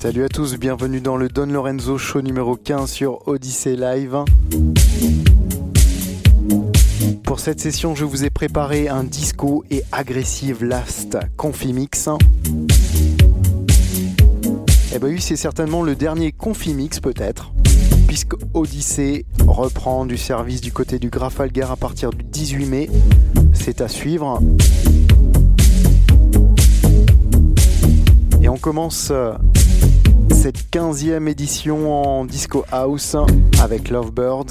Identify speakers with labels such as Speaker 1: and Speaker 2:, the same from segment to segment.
Speaker 1: Salut à tous, bienvenue dans le Don Lorenzo Show numéro 15 sur Odyssey Live. Pour cette session, je vous ai préparé un disco et agressive last Confimix. Eh ben oui, c'est certainement le dernier Confimix peut-être, puisque Odyssey reprend du service du côté du Grafalgar à partir du 18 mai. C'est à suivre. Et on commence euh, cette 15e édition en Disco House avec Lovebirds.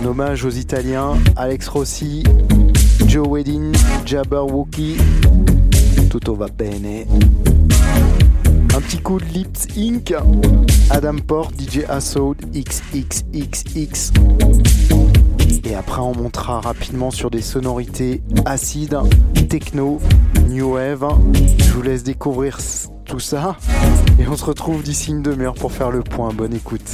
Speaker 1: Un hommage aux Italiens Alex Rossi, Joe Wedding, Jabberwocky. Tutto va bene. Un petit coup de Lips Inc. Adam Port, DJ Assault, XXXX. Et après, on montera rapidement sur des sonorités acides, techno, new wave. Je vous laisse découvrir tout ça. Et on se retrouve d'ici une demi-heure pour faire le point. Bonne écoute.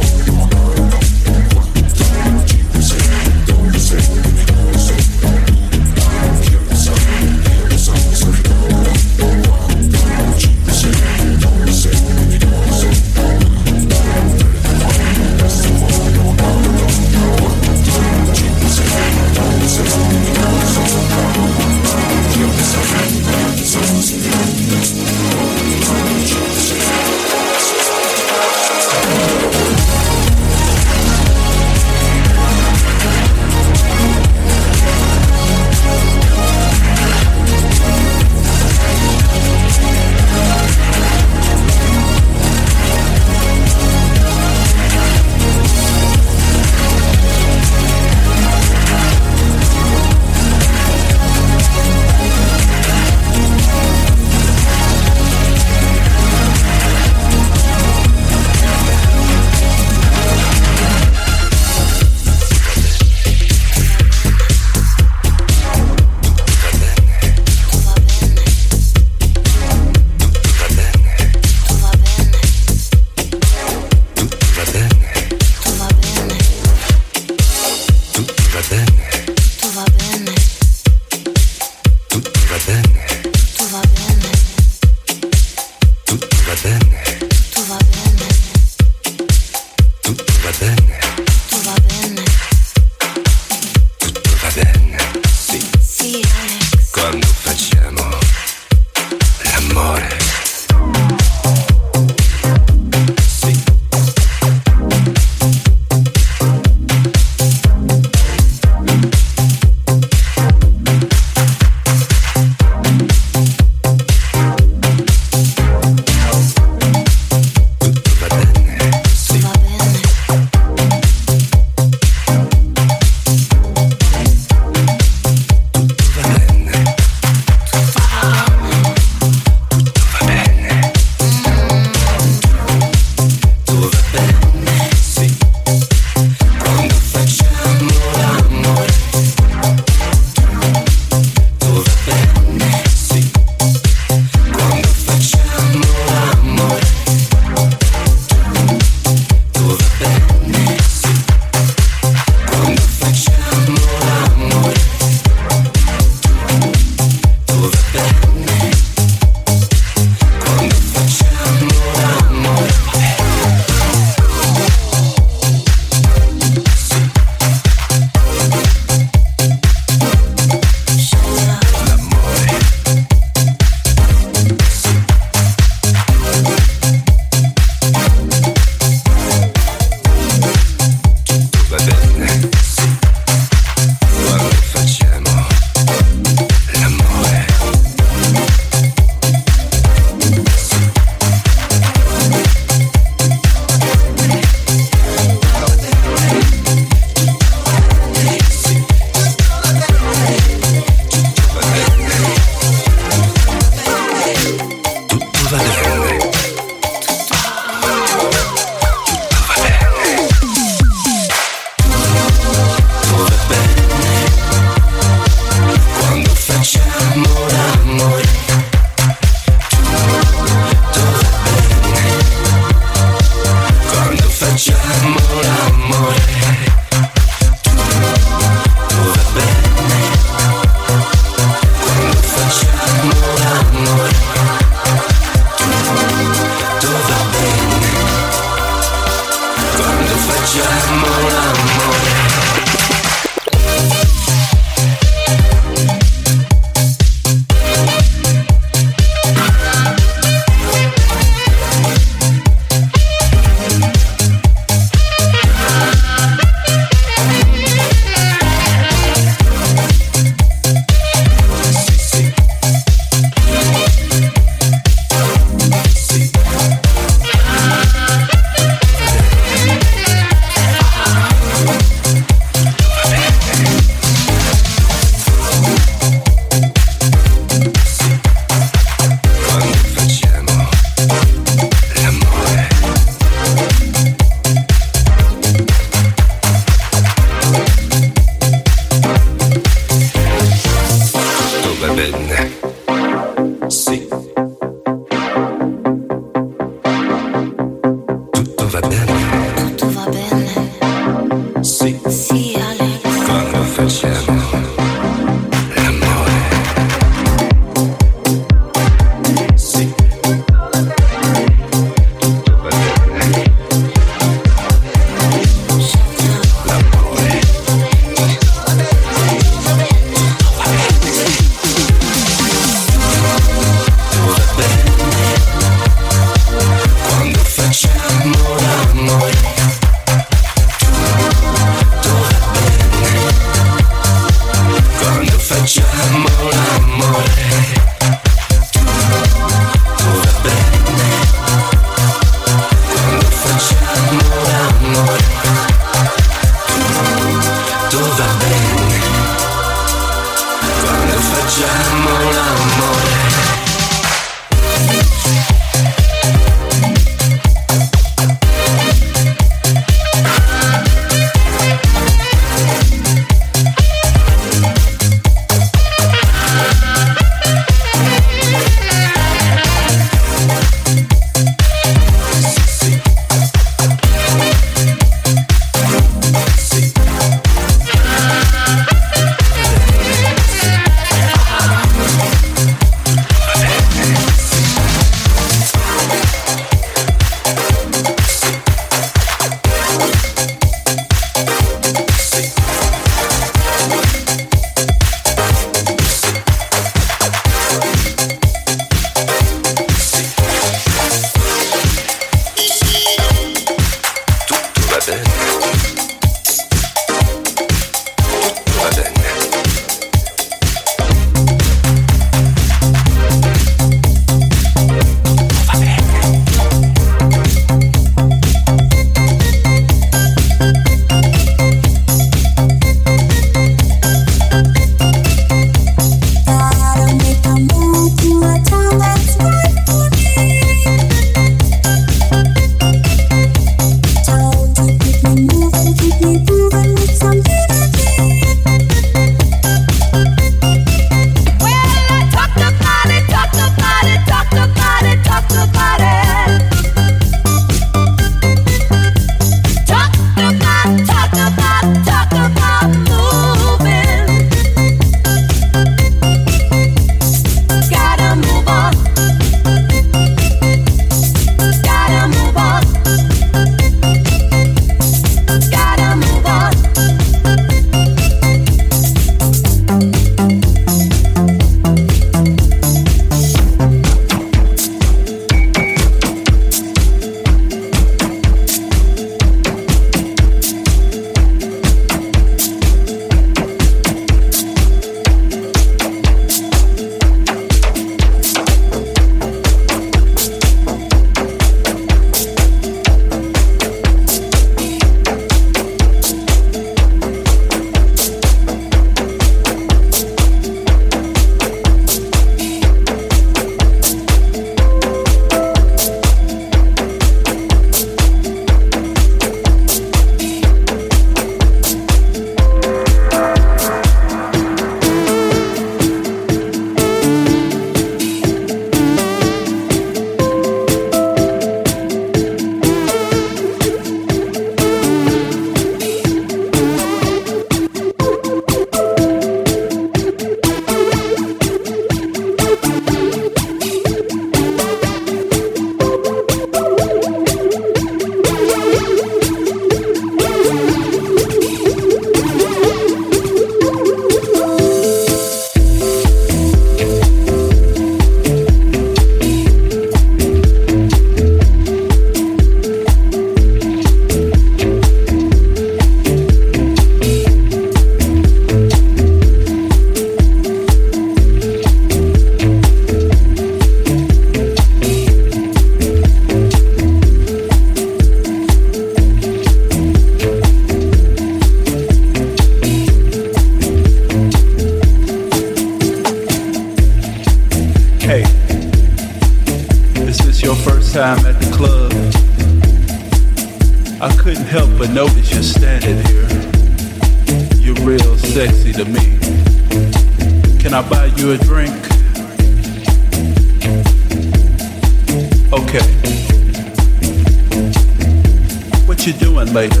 Speaker 2: later.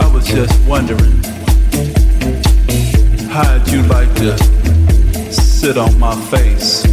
Speaker 2: I was just wondering, how'd you like to sit on my face?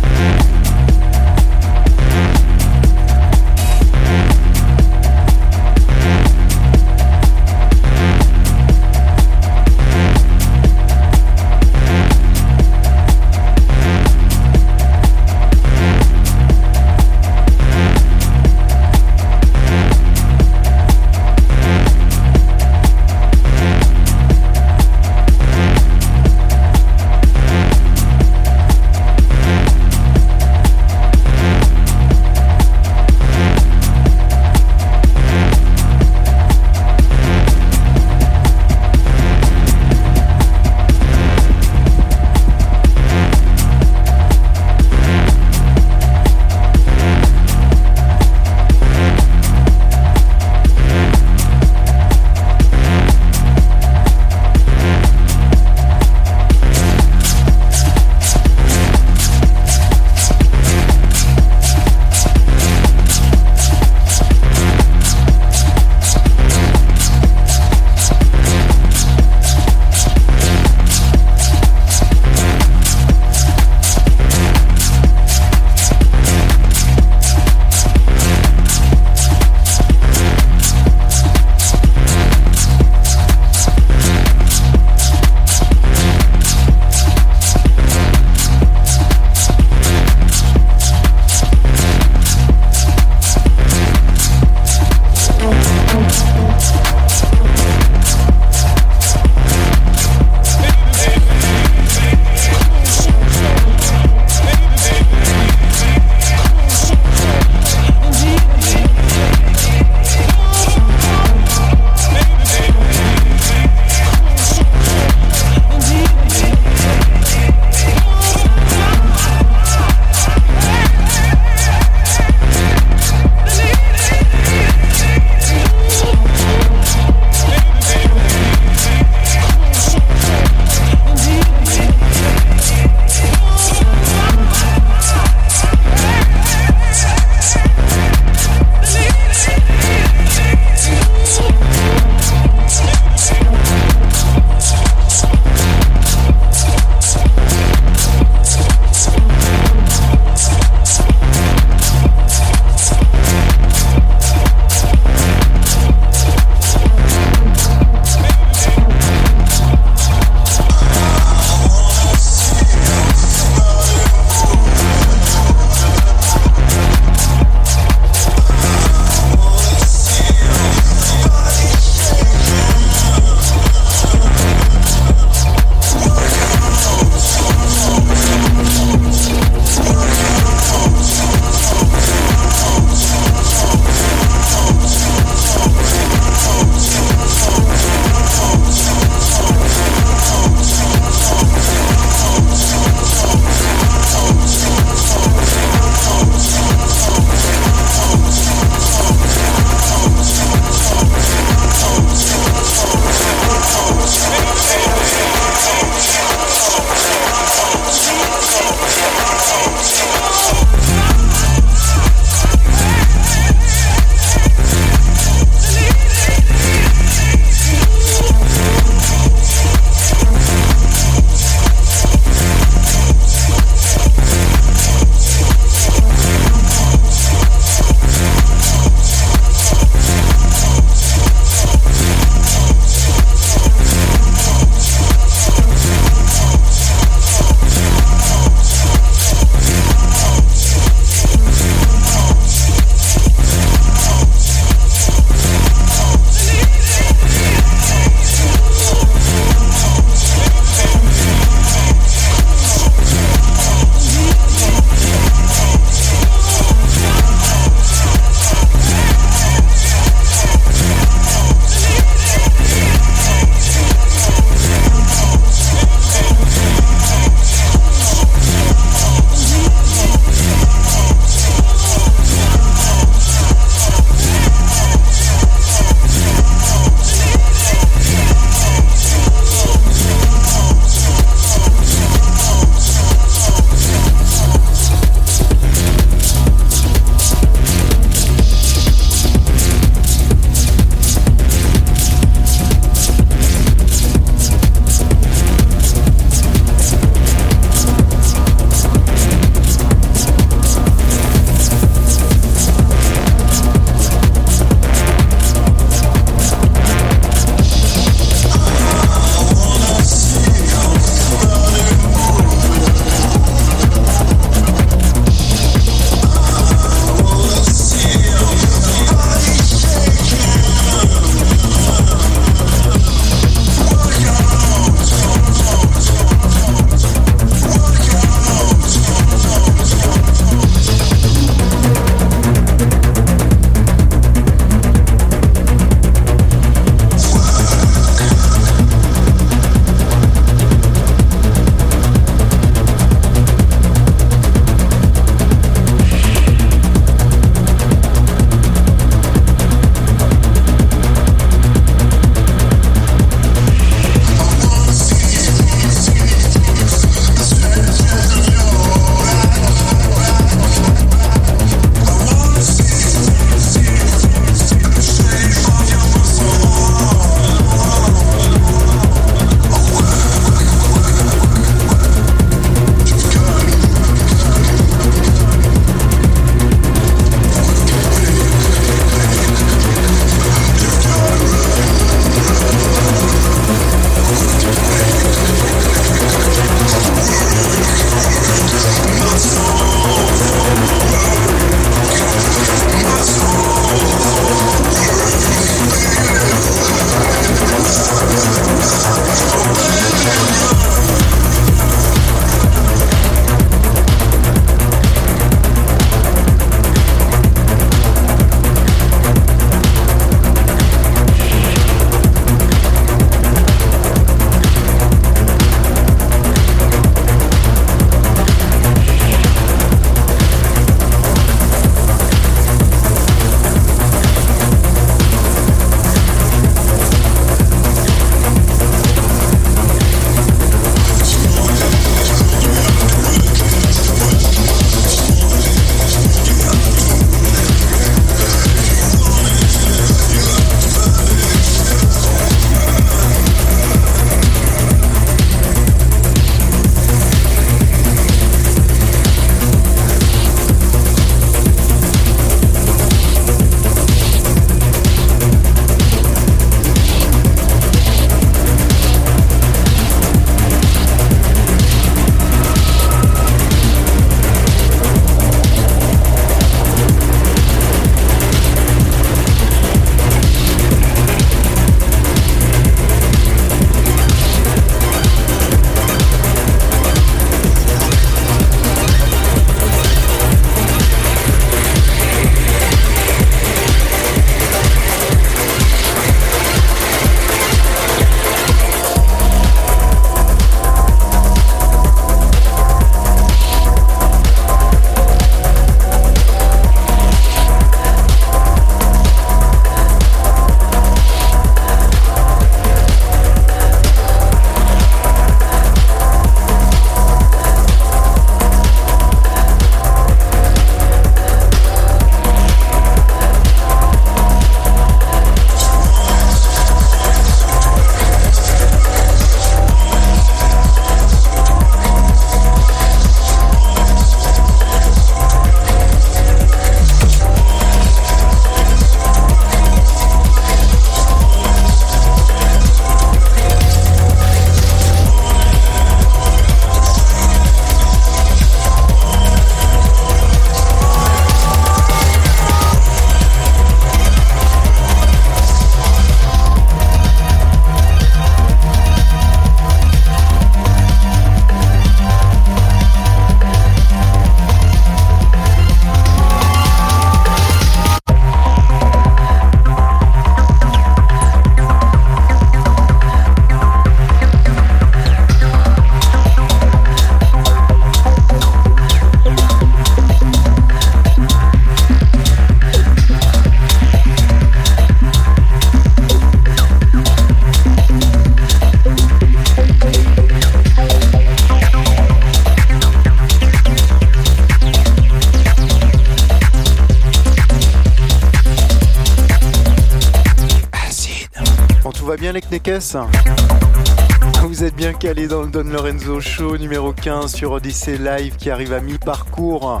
Speaker 1: Vous êtes bien calé dans le Don Lorenzo Show numéro 15 sur Odyssey Live qui arrive à mi-parcours.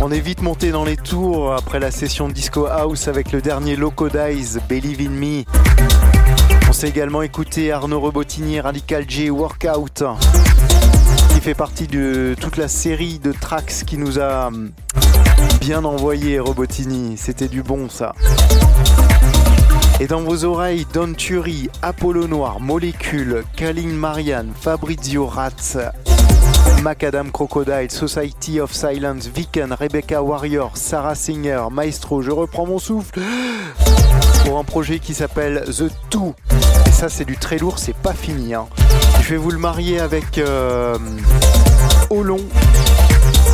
Speaker 1: On est vite monté dans les tours après la session Disco House avec le dernier Loco Dice, Believe in Me. On s'est également écouté Arnaud Robotini, Radical J Workout, qui fait partie de toute la série de tracks qui nous a bien envoyé Robotini. C'était du bon ça. Et dans vos oreilles, Don Turi, Apollo Noir, Molécule, Kaline Marianne, Fabrizio Ratz, Macadam Crocodile, Society of Silence, Viken, Rebecca Warrior, Sarah Singer, Maestro, je reprends mon souffle pour un projet qui s'appelle The Two. Et ça c'est du très lourd, c'est pas fini. Hein. Je vais vous le marier avec euh,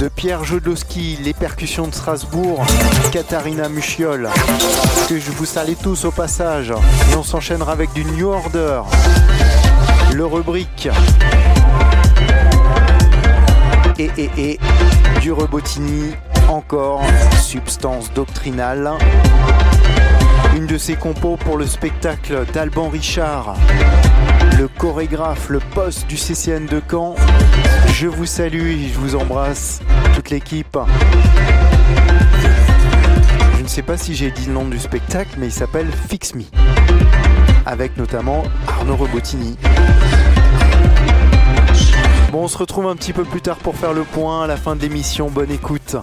Speaker 1: de Pierre Jodlowski, les percussions de Strasbourg, Katharina Muchiol, que je vous salue tous au passage. Et on s'enchaînera avec du New Order, le rubrique et, et, du Rebotini, encore substance doctrinale. Une de ses compos pour le spectacle d'Alban Richard, le chorégraphe, le poste du CCN de Caen. Je vous salue je vous embrasse, toute l'équipe. Je ne sais pas si j'ai dit le nom du spectacle, mais il s'appelle Fix Me, avec notamment Arnaud Rebotini. Bon, on se retrouve un petit peu plus tard pour faire le point à la fin de l'émission. Bonne écoute.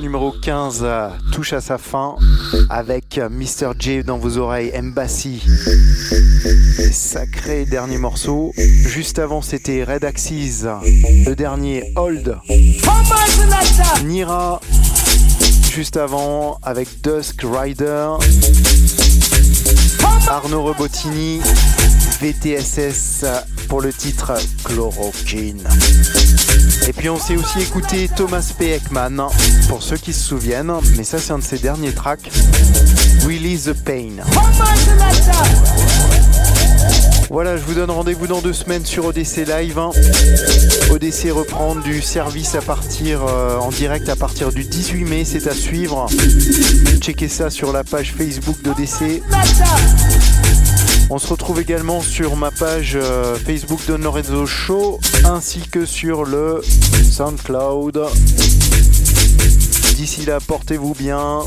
Speaker 1: Numéro 15 touche à sa fin avec Mr. J dans vos oreilles, Embassy. Sacré dernier morceau. Juste avant, c'était Red Axis. Le dernier, Hold. Nira. Juste avant, avec Dusk Rider. Arnaud Robotini. VTSS pour le titre Chloroquine. Et puis on s'est aussi écouté Thomas P. Ekman, pour ceux qui se souviennent, mais ça c'est un de ses derniers tracks, Release the Pain. Voilà, je vous donne rendez-vous dans deux semaines sur ODC Live. ODC reprend du service à partir euh, en direct à partir du 18 mai, c'est à suivre. Checkez ça sur la page Facebook d'ODC. On se retrouve également sur ma page euh, Facebook Don Lorenzo Show ainsi que sur le SoundCloud. D'ici là, portez-vous bien,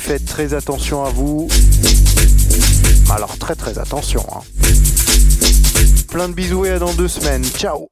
Speaker 1: faites très attention à vous. Alors très très attention. Hein. Plein de bisous et à dans deux semaines. Ciao